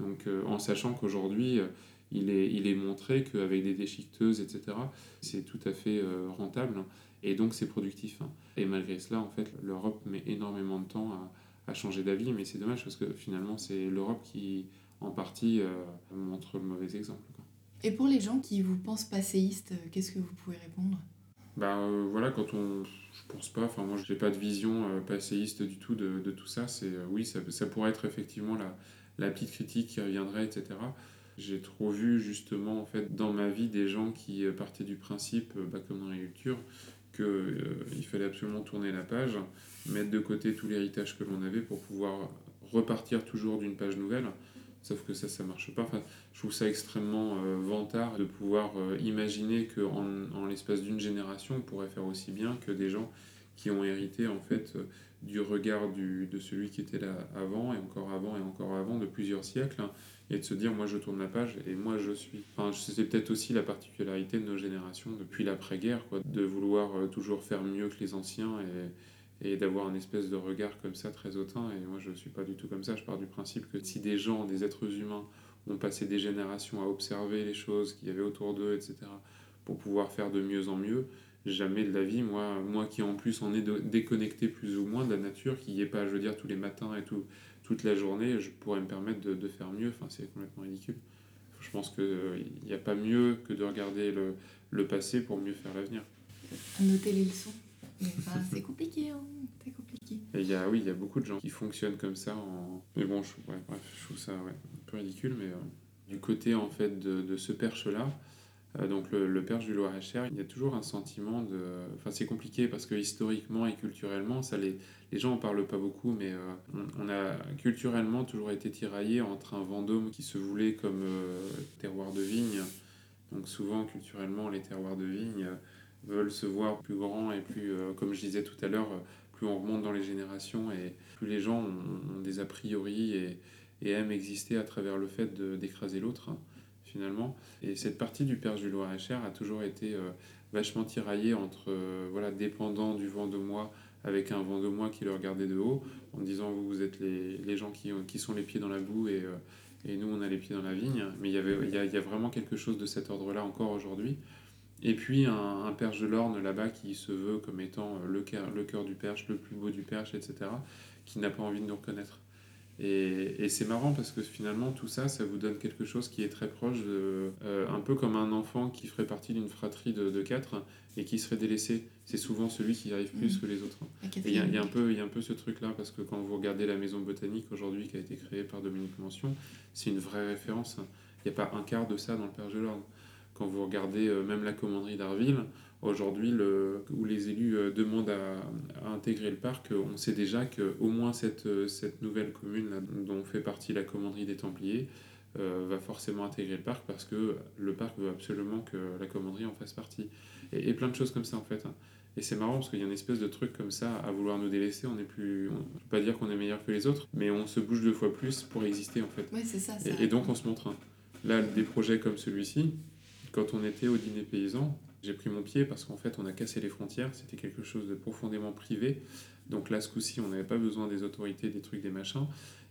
Donc en sachant qu'aujourd'hui il est, il est montré qu'avec des déchiqueteuses etc c'est tout à fait euh, rentable et donc c'est productif. Hein. Et malgré cela en fait l'Europe met énormément de temps à, à changer d'avis mais c'est dommage parce que finalement c'est l'Europe qui en partie euh, montre le mauvais exemple. Quoi. Et pour les gens qui vous pensent passéistes, qu'est-ce que vous pouvez répondre? Euh, voilà, quand on. Je pense pas, enfin moi j'ai pas de vision euh, passéiste du tout de, de tout ça. C'est euh, oui, ça, ça pourrait être effectivement la, la petite critique qui reviendrait, etc. J'ai trop vu justement en fait dans ma vie des gens qui partaient du principe, bah, comme dans l'agriculture, qu'il euh, fallait absolument tourner la page, mettre de côté tout l'héritage que l'on avait pour pouvoir repartir toujours d'une page nouvelle. Sauf que ça, ça marche pas. Enfin, je trouve ça extrêmement euh, vantard de pouvoir euh, imaginer qu'en en, l'espace d'une génération, on pourrait faire aussi bien que des gens qui ont hérité en fait euh, du regard de celui qui était là avant et encore avant et encore avant de plusieurs siècles et de se dire moi je tourne la page et moi je suis. Enfin, c'est peut-être aussi la particularité de nos générations depuis l'après-guerre, quoi, de vouloir euh, toujours faire mieux que les anciens et et d'avoir un espèce de regard comme ça très hautain. Et moi, je ne suis pas du tout comme ça. Je pars du principe que si des gens, des êtres humains, ont passé des générations à observer les choses qu'il y avait autour d'eux, etc., pour pouvoir faire de mieux en mieux, jamais de la vie, moi, moi qui en plus en est déconnecté plus ou moins de la nature, qui n'y est pas, je veux dire, tous les matins et tout, toute la journée, je pourrais me permettre de, de faire mieux. Enfin, c'est complètement ridicule. Je pense qu'il n'y a pas mieux que de regarder le, le passé pour mieux faire l'avenir. Noter les leçons. Bah, c'est compliqué, hein c'est compliqué. Et y a, oui, il y a beaucoup de gens qui fonctionnent comme ça. En... Mais bon, je, ouais, bref, je trouve ça ouais, un peu ridicule. Mais euh, du côté en fait de, de ce perche-là, euh, donc le, le, perche du Loir-et-Cher, il y a toujours un sentiment de... Enfin, c'est compliqué parce que historiquement et culturellement, ça les, les gens en parlent pas beaucoup, mais euh, on, a culturellement toujours été tiraillé entre un Vendôme qui se voulait comme euh, terroir de vigne. Donc souvent, culturellement, les terroirs de vigne veulent se voir plus grands et plus, euh, comme je disais tout à l'heure, plus on remonte dans les générations et plus les gens ont, des a priori et, et, aiment exister à travers le fait d'écraser l'autre, finalement. Et cette partie du Perche du Loir-et-Cher a toujours été euh, vachement tiraillée entre, euh, voilà, dépendant du vent de moi avec un vent de moi qui le regardait de haut, en disant vous, vous êtes les, les gens qui, qui sont les pieds dans la boue et, et nous on a les pieds dans la vigne. Mais il y, avait, il y, a, y a vraiment quelque chose de cet ordre-là encore aujourd'hui. Et puis un, un perche de l'Orne là-bas qui se veut comme étant le cœur, le cœur du perche, le plus beau du perche, etc., qui n'a pas envie de nous reconnaître. Et, et c'est marrant parce que finalement tout ça, ça vous donne quelque chose qui est très proche de... Euh, un peu comme un enfant qui ferait partie d'une fratrie de, de quatre et qui serait délaissé. C'est souvent celui qui arrive plus mmh. que les autres. Et il y, y, a un peu, y a un peu ce truc-là parce que quand vous regardez la maison botanique aujourd'hui qui a été créée par Dominique Mention, c'est une vraie référence. Il n'y a pas un quart de ça dans le perche de l'Orne. Quand vous regardez euh, même la commanderie d'Arville, aujourd'hui, où les élus euh, demandent à, à, intégrer le parc, euh, on sait déjà qu'au moins cette, cette nouvelle commune là, dont fait partie la commanderie des Templiers euh, va forcément intégrer le parc parce que le parc veut absolument que la commanderie en fasse partie. Et, et plein de choses comme ça en fait. Hein. Et c'est marrant parce qu'il y a une espèce de truc comme ça à vouloir nous délaisser. On n'est plus, on peut pas dire qu'on est meilleur que les autres, mais on se bouge deux fois plus pour exister en fait. Ouais, c'est ça. ça Et, et donc on se montre un. Là, des projets comme celui-ci, quand on était au dîner paysan, j'ai pris mon pied parce qu'en fait on a cassé les frontières. C'était quelque chose de profondément privé. Donc là, ce coup-ci, on n'avait pas besoin des autorités, des trucs, des machins.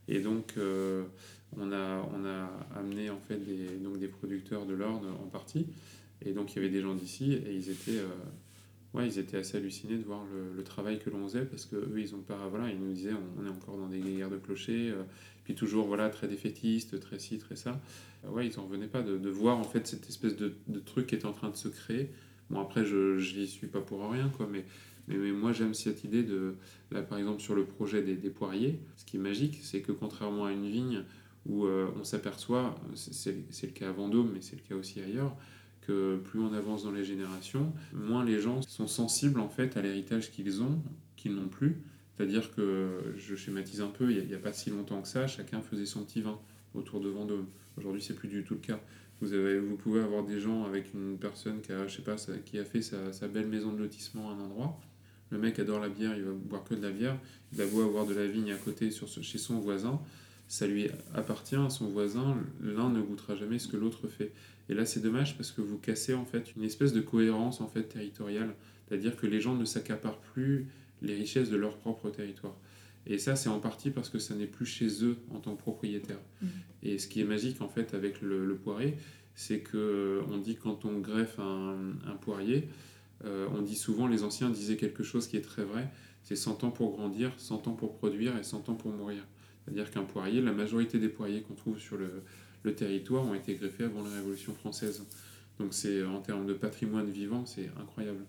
Et donc, euh, on, a, on a amené en fait des, donc des producteurs de l'Orne en partie. Et donc, il y avait des gens d'ici et ils étaient, euh, ouais, ils étaient assez hallucinés de voir le, travail que l'on faisait parce qu'eux, ils ont pas. Voilà, ils nous disaient, on, on est encore dans des guerres de clochers. euh, toujours, voilà, très défaitiste, très ci, très ça. Euh, ouais, ils en revenaient pas de, voir en fait cette espèce de, truc qui est en train de se créer. Bon, après, je n'y suis pas pour rien, quoi, mais, mais, mais moi, j'aime cette idée de. Là, par exemple, sur le projet des, poiriers, ce qui est magique, c'est que contrairement à une vigne où euh, on s'aperçoit, c'est le cas à Vendôme, mais c'est le cas aussi ailleurs, que plus on avance dans les générations, moins les gens sont sensibles en fait à l'héritage qu'ils ont, qu'ils n'ont plus. C'est-à-dire que, je schématise un peu, il n'y a, pas si longtemps que ça, chacun faisait son petit vin autour de Vendôme. Aujourd'hui, c'est plus du tout le cas. Vous, avez, vous pouvez avoir des gens avec une personne qui a, je sais pas, qui a fait sa, belle maison de lotissement à un endroit. Le mec adore la bière, il va boire que de la bière. Il a beau avoir de la vigne à côté sur chez son voisin, ça lui appartient à son voisin. L'un ne goûtera jamais ce que l'autre fait. Et là, c'est dommage parce que vous cassez en fait une espèce de cohérence en fait territoriale, c'est-à-dire que les gens ne s'accaparent plus les richesses de leur propre territoire. Et ça, c'est en partie parce que ça n'est plus chez eux en tant que propriétaires. Mhm. Et ce qui est magique en fait avec le, le poirier, c'est que on dit quand on greffe un, un poirier, euh, on dit souvent, les anciens disaient quelque chose qui est très vrai, c'est 100 ans pour grandir, 100 ans pour produire et 100 ans pour mourir. C'est-à-dire qu'un poirier, la majorité des poiriers qu'on trouve sur le, le territoire ont été greffés avant la Révolution française. Donc c'est en termes de patrimoine vivant, c'est incroyable.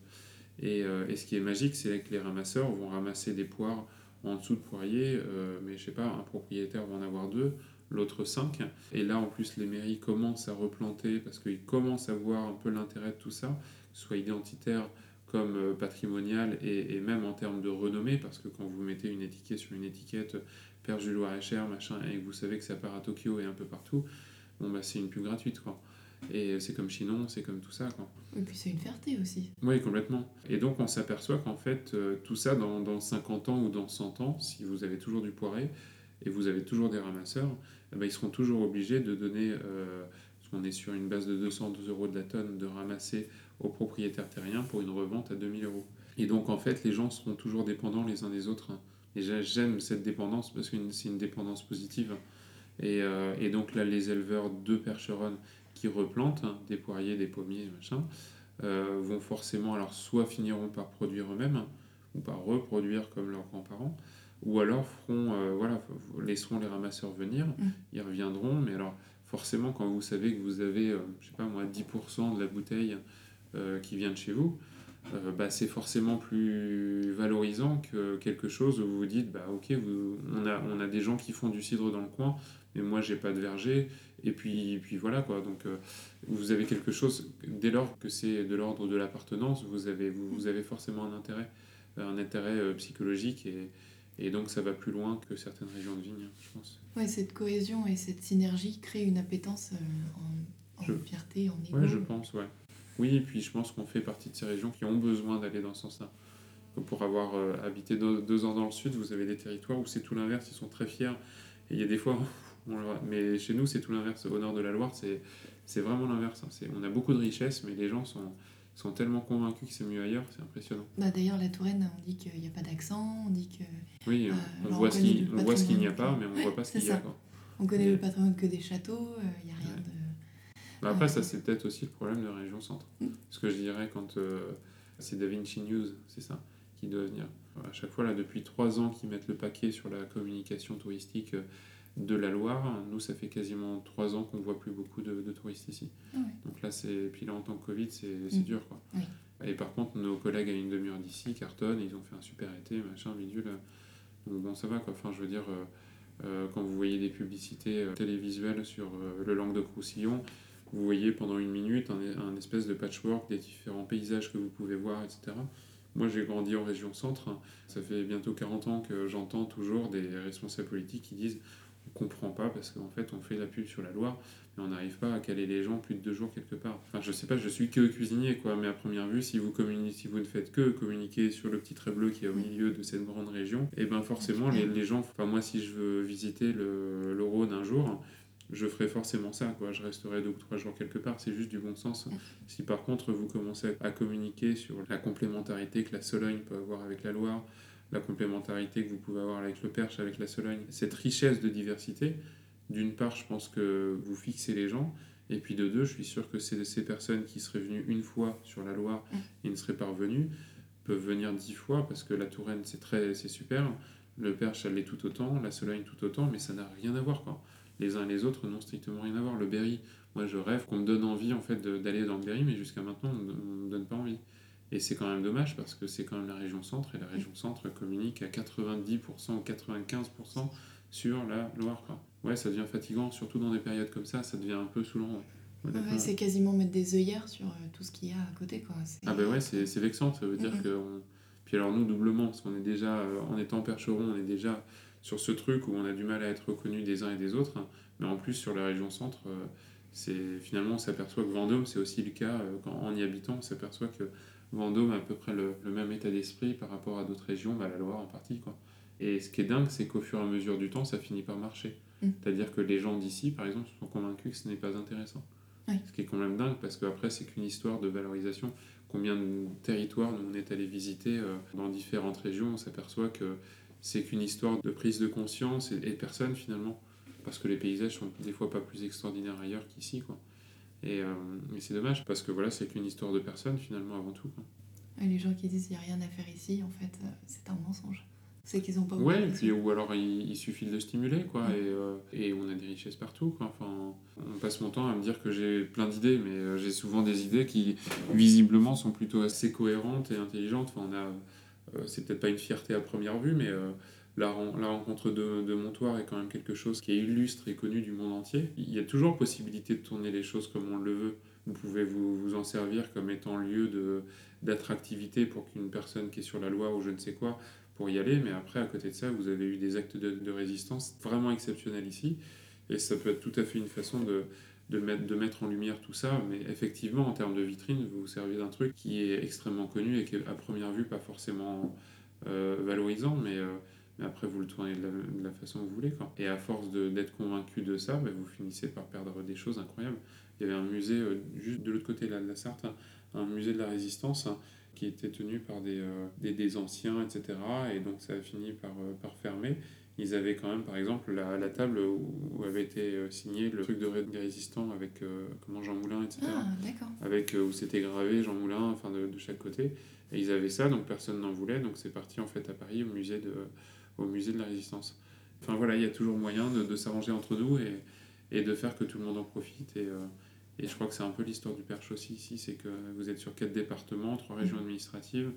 Et, euh, et ce qui est magique, c'est que les ramasseurs vont ramasser des poires en dessous de poiriers, euh, mais je sais pas, un propriétaire va en avoir deux, l'autre cinq. Et là, en plus, les mairies commencent à replanter parce qu'ils commencent à voir un peu l'intérêt de tout ça, soit identitaire comme euh, patrimonial et, et même en termes de renommée, parce que quand vous mettez une étiquette sur une étiquette Père Jules Loir-et-Cher, machin, et que vous savez que ça part à Tokyo et un peu partout, bon bah c'est une pub gratuite quoi. Et c'est comme Chinon, c'est comme tout ça quoi. Et puis c'est une fierté aussi. Oui, complètement. Et donc, on s'aperçoit qu'en fait, euh, tout ça, dans, dans 50 ans ou dans 100 ans, si vous avez toujours du poiré et vous avez toujours des ramasseurs, eh ben, ils seront toujours obligés de donner, euh, parce qu'on est sur une base de 212 euros de la tonne, de ramasser aux propriétaires terriens pour une revente à 2000 euros. Et donc, en fait, les gens seront toujours dépendants les uns des autres. hein. Et j'a- j'aime cette dépendance parce que c'est une dépendance positive. Et, euh, et donc, là, les éleveurs de Percheron qui replantent, hein, des poiriers, des pommiers, machin, euh, vont forcément, alors soit finiront par produire eux-mêmes, ou par reproduire comme leurs grands-parents, ou alors feront, euh, voilà, laisseront les ramasseurs venir, Mm. ils reviendront, mais alors forcément quand vous savez que vous avez, euh, je sais pas moi, 10% de la bouteille qui vient de chez vous, euh, bah, c'est forcément plus valorisant que quelque chose où vous vous dites, bah ok, vous, on, a, on a des gens qui font du cidre dans le coin, mais moi j'ai pas de verger, et puis, puis voilà quoi, donc... euh, vous avez quelque chose, dès lors que c'est de l'ordre de l'appartenance, vous avez, vous, vous avez forcément un intérêt, euh, un intérêt euh, psychologique et, et donc ça va plus loin que certaines régions de vigne, je pense. Ouais, cette cohésion et cette synergie créent une appétence euh, en, en Je- fierté, en égo. Ouais, je pense, ouais. Oui, et puis je pense qu'on fait partie de ces régions qui ont besoin d'aller dans ce sens-là. Pour avoir habité deux, deux ans dans le sud, vous avez des territoires où c'est tout l'inverse, ils sont très fiers. Et il y a des fois, on le- mais chez nous, c'est tout l'inverse. Au nord de la Loire, c'est vraiment l'inverse. hein. On a beaucoup de richesses, mais les gens sont, sont tellement convaincus que c'est mieux ailleurs, c'est impressionnant. Bah, D'ailleurs, la Touraine, on dit qu'il n'y a pas d'accent, on dit que Oui, Euh, on, alors, voit on qui- on voit ce qu'il n'y a pas, mais on voit pas ce qu'il y a. Quoi. on connaît le patrimoine que des châteaux, euh, il n'y a rien Ouais. de... Bah après, ça, c'est peut-être aussi le problème de la région centre. Mm. Ce que je dirais quand euh, c'est Da Vinci News, c'est ça, qui doit venir. À chaque fois, là, depuis trois ans qu'ils mettent le paquet sur la communication touristique euh, de la Loire, nous, ça fait quasiment trois ans qu'on voit plus beaucoup de, de touristes ici. Ah ouais. Donc là, c'est. Puis là, en tant que Covid, c'est Mm. dur, quoi. Oui. Et par contre, nos collègues à une demi-heure d'ici cartonnent, ils ont fait un super été, machin, bidule. Donc bon, ça va, quoi. Enfin, je veux dire. euh, euh, quand vous voyez des publicités euh, télévisuelles sur euh, le Languedoc-Roussillon, vous voyez pendant une minute un, un espèce de patchwork des différents paysages que vous pouvez voir, etc. Moi, j'ai grandi en région centre. Ça fait bientôt 40 ans que j'entends toujours des responsables politiques qui disent comprend pas parce qu'en fait, on fait la pub sur la Loire, et on n'arrive pas à caler les gens plus de deux jours quelque part. Enfin, je sais pas, je suis que cuisinier, quoi, mais à première vue, si vous, communiquez, si vous ne faites que communiquer sur le petit trait bleu qui est au milieu de cette grande région, et eh ben forcément, les, les gens, enfin, moi, si je veux visiter le, le Rhône un jour, je ferai forcément ça, quoi. Je resterai deux ou trois jours quelque part, c'est juste du bon sens. Si par contre vous commencez à communiquer sur la complémentarité que la Sologne peut avoir avec la Loire, la complémentarité que vous pouvez avoir avec le Perche, avec la Sologne, cette richesse de diversité, d'une part, je pense que vous fixez les gens, et puis de deux, je suis sûr que ces, ces personnes qui seraient venues une fois sur la Loire et ne seraient pas revenues, peuvent venir dix fois, parce que la Touraine, c'est très c'est super, le Perche, elle l'est tout autant, la Sologne tout autant, mais ça n'a rien à voir, quoi. Les uns et les autres n'ont strictement rien à voir. Le Berry, moi je rêve qu'on me donne envie en fait d'aller dans le Berry, mais jusqu'à maintenant on ne me donne pas envie. Et c'est quand même dommage parce que c'est quand même la région centre et la région centre communique à 90% ou 95% sur la Loire. Quoi. Ouais, ça devient fatigant, surtout dans des périodes comme ça, ça devient un peu saoulant. Ouais. c'est quasiment mettre des œillères sur euh, tout ce qu'il y a à côté. Quoi. Ah ben ouais, c'est vexant, ça veut dire que... Puis alors nous, doublement, parce qu'on est déjà, euh, en étant percheron, on est déjà sur ce truc où on a du mal à être reconnu des uns et des autres. Hein. Mais en plus, sur la région centre, euh, c'est finalement, on s'aperçoit que Vendôme, c'est aussi le cas, quand, en y habitant, on s'aperçoit que Vendôme a à peu près le, même état d'esprit par rapport à d'autres régions, bah, la Loire en partie. Quoi. Et ce qui est dingue, c'est qu'au fur et à mesure du temps, ça finit par marcher. Mm. C'est-à-dire que les gens d'ici, par exemple, sont convaincus que ce n'est pas intéressant. Ce qui est quand même dingue, parce qu'après, c'est qu'une histoire de valorisation. Combien de territoires nous on est allé visiter euh, dans différentes régions, on s'aperçoit que c'est qu'une histoire de prise de conscience et, et personne finalement. Parce que les paysages sont des fois pas plus extraordinaires ailleurs qu'ici. Quoi. Et, euh, c'est dommage parce que voilà, c'est qu'une histoire de personne finalement avant tout. Quoi. Et les gens qui disent qu'il n'y a rien à faire ici, en fait, euh, c'est un mensonge. C'est qu'ils n'ont pas Ouais, puis, ou alors il, suffit de le stimuler, quoi, et, euh, et, on a des richesses partout, quoi. Enfin, on passe mon temps à me dire que j'ai plein d'idées, mais euh, j'ai souvent des idées qui, visiblement, sont plutôt assez cohérentes et intelligentes. Enfin, on a, c'est peut-être pas une fierté à première vue, mais la, rencontre de, Montoire est quand même quelque chose qui est illustre et connu du monde entier. Il y a toujours possibilité de tourner les choses comme on le veut. Vous pouvez vous, vous en servir comme étant lieu d'attractivité pour qu'une personne qui est sur la loi ou je ne sais quoi pour y aller, mais après, à côté de ça, vous avez eu des actes de, de résistance vraiment exceptionnels ici, et ça peut être tout à fait une façon de, de, mettre, de mettre en lumière tout ça, mais effectivement, en termes de vitrine, vous vous servez d'un truc qui est extrêmement connu et qui est à première vue pas forcément euh, valorisant, mais... Euh, après vous le tournez de la, façon que vous voulez. Quoi. Et à force d'être convaincu de ça, bah, vous finissez par perdre des choses incroyables. Il y avait un musée euh, juste de l'autre côté de la, Sarthe, hein, un musée de la résistance hein, qui était tenu par des, euh, des, des, anciens, etc. Et donc ça a fini par, euh, par fermer. Ils avaient quand même, par exemple, la, la table où avait été signé le truc de résistant avec comment Jean Moulin, etc. Ah, avec où c'était gravé Jean Moulin, enfin de, de, chaque côté. Et ils avaient ça, donc personne n'en voulait. Donc c'est parti en fait à Paris au musée de au musée de la résistance. Enfin voilà, il y a toujours moyen de, de s'arranger entre nous et, et, de faire que tout le monde en profite. Et, euh, et je crois que c'est un peu l'histoire du Perche aussi ici, c'est que vous êtes sur quatre départements, trois régions mmh. administratives,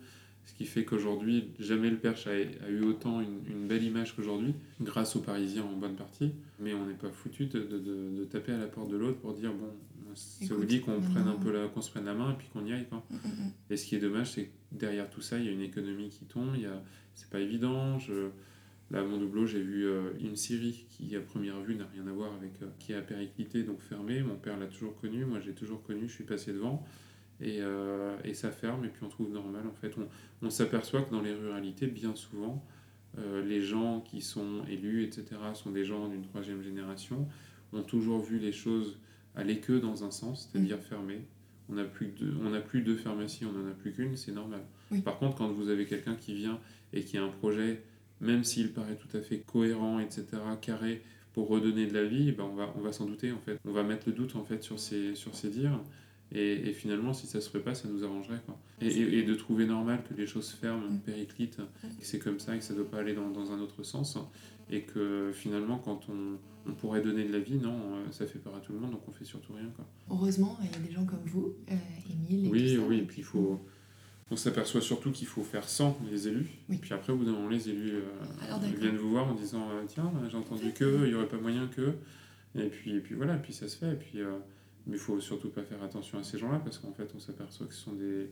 ce qui fait qu'aujourd'hui, jamais le Perche a, a eu autant une, une belle image qu'aujourd'hui, grâce aux Parisiens en bonne partie, mais on n'est pas foutu de, de, de, taper à la porte de l'autre pour dire, bon, ça vous dit qu'on prenne un peu la, qu'on se prenne la main et puis qu'on y aille. Quoi. Mmh, mmh, et ce qui est dommage, c'est que derrière tout ça, il y a une économie qui tombe, il y a, c'est pas évident. Je, là, à mon doublot, j'ai vu euh, une série qui, à première vue, n'a rien à voir avec. Euh, qui a périclité, donc fermé. Mon père l'a toujours connu, moi j'ai toujours connu, je suis passé devant. Et, euh, et, ça ferme, et puis on trouve normal. En fait, on, on s'aperçoit que dans les ruralités, bien souvent, les gens qui sont élus, etc., sont des gens d'une troisième génération, ont toujours vu les choses aller que dans un sens, c'est-à-dire mmh. fermées on n'a plus, de, on plus de pharmacie, on n'en a plus qu'une, c'est normal. Par contre, quand vous avez quelqu'un qui vient et qui a un projet, même s'il paraît tout à fait cohérent, etc., carré, pour redonner de la vie, ben on va, on va s'en douter en fait. On va mettre le doute en fait sur ces, sur dires. Et, et, finalement, si ça se ferait pas, ça nous arrangerait. Quoi. Et, et, de trouver normal que les choses ferment, mm. périclitent, que c'est comme ça et que ça ne doit pas aller dans, dans, un autre sens. Et que finalement, quand on, on, pourrait donner de la vie, non, euh, ça fait peur à tout le monde, donc on fait surtout rien. Quoi. Heureusement, il y a des gens comme vous, euh, Émile. oui, oui, et puis il faut. On s'aperçoit surtout qu'il faut faire sans les élus. Et puis après, au bout d'un moment, les élus euh, viennent vous voir en disant Tiens, j'ai entendu que, il n'y aurait pas moyen que. Et puis, et puis voilà, et puis ça se fait. Et puis. Mais il faut surtout pas faire attention à ces gens-là parce qu'en fait, on s'aperçoit que ce sont des,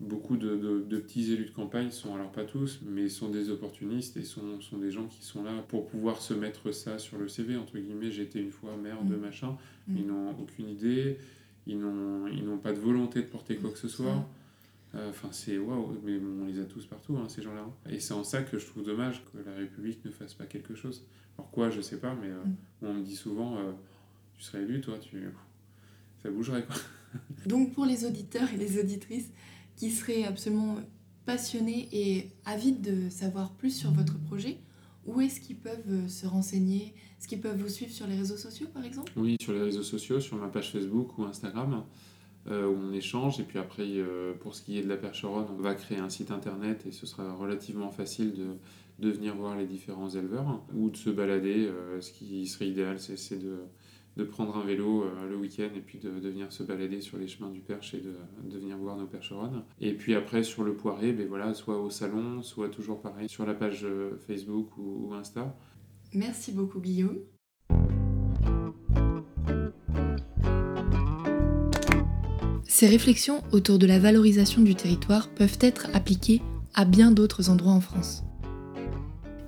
beaucoup de, petits élus de campagne sont, alors pas tous, mais sont des opportunistes et sont, sont des gens qui sont là pour pouvoir se mettre ça sur le CV, entre guillemets, été une fois maire de mm. machin, mm. ils n'ont aucune idée, ils n'ont pas de volonté de porter quoi que ce soit. Euh, enfin, c'est waouh, mais on les a tous partout, hein, ces gens-là. Et c'est en ça que je trouve dommage que la République ne fasse pas quelque chose. Alors quoi, je sais pas, mais euh, mm. on me dit souvent, euh, tu serais élu, toi, tu... ça bougerait quoi. Donc pour les auditeurs et les auditrices qui seraient absolument passionnés et avides de savoir plus sur votre projet, où est-ce qu'ils peuvent se renseigner? Est-ce qu'ils peuvent vous suivre sur les réseaux sociaux par exemple? Oui, sur les réseaux sociaux, sur ma page Facebook ou Instagram. Euh, où on échange. Et puis après, euh, pour ce qui est de la percheronne, on va créer un site internet et ce sera relativement facile de, venir voir les différents éleveurs ou de se balader. Euh, ce qui serait idéal, c'est de, de, prendre un vélo le week-end et puis de, de, venir se balader sur les chemins du Perche et de, de venir voir nos percheronnes. Et puis après, sur le poiré, ben voilà, soit au salon, soit toujours pareil, sur la page Facebook ou, ou Insta. Merci beaucoup, Guillaume. Ces réflexions autour de la valorisation du territoire peuvent être appliquées à bien d'autres endroits en France.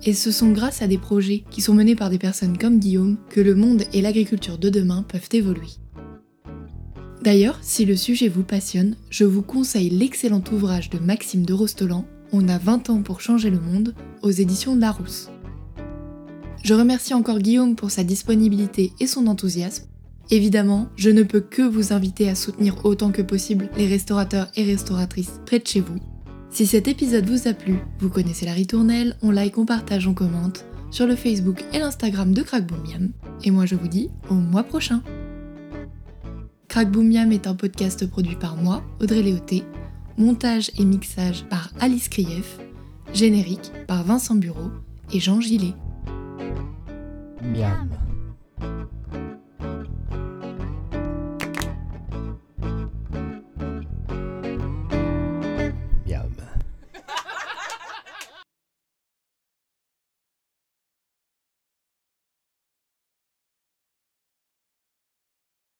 Et ce sont grâce à des projets qui sont menés par des personnes comme Guillaume que le monde et l'agriculture de demain peuvent évoluer. D'ailleurs, si le sujet vous passionne, je vous conseille l'excellent ouvrage de Maxime de Rostolan, On a 20 ans pour changer le monde, aux éditions Larousse. Je remercie encore Guillaume pour sa disponibilité et son enthousiasme, Évidemment, je ne peux que vous inviter à soutenir autant que possible les restaurateurs et restauratrices près de chez vous. Si cet épisode vous a plu, vous connaissez la ritournelle, on like, on partage, on commente sur le Facebook et l'Instagram de Crack Et moi je vous dis au mois prochain. Crack est un podcast produit par moi, Audrey Léoté, montage et mixage par Alice Krief, générique par Vincent Bureau et Jean Gillet.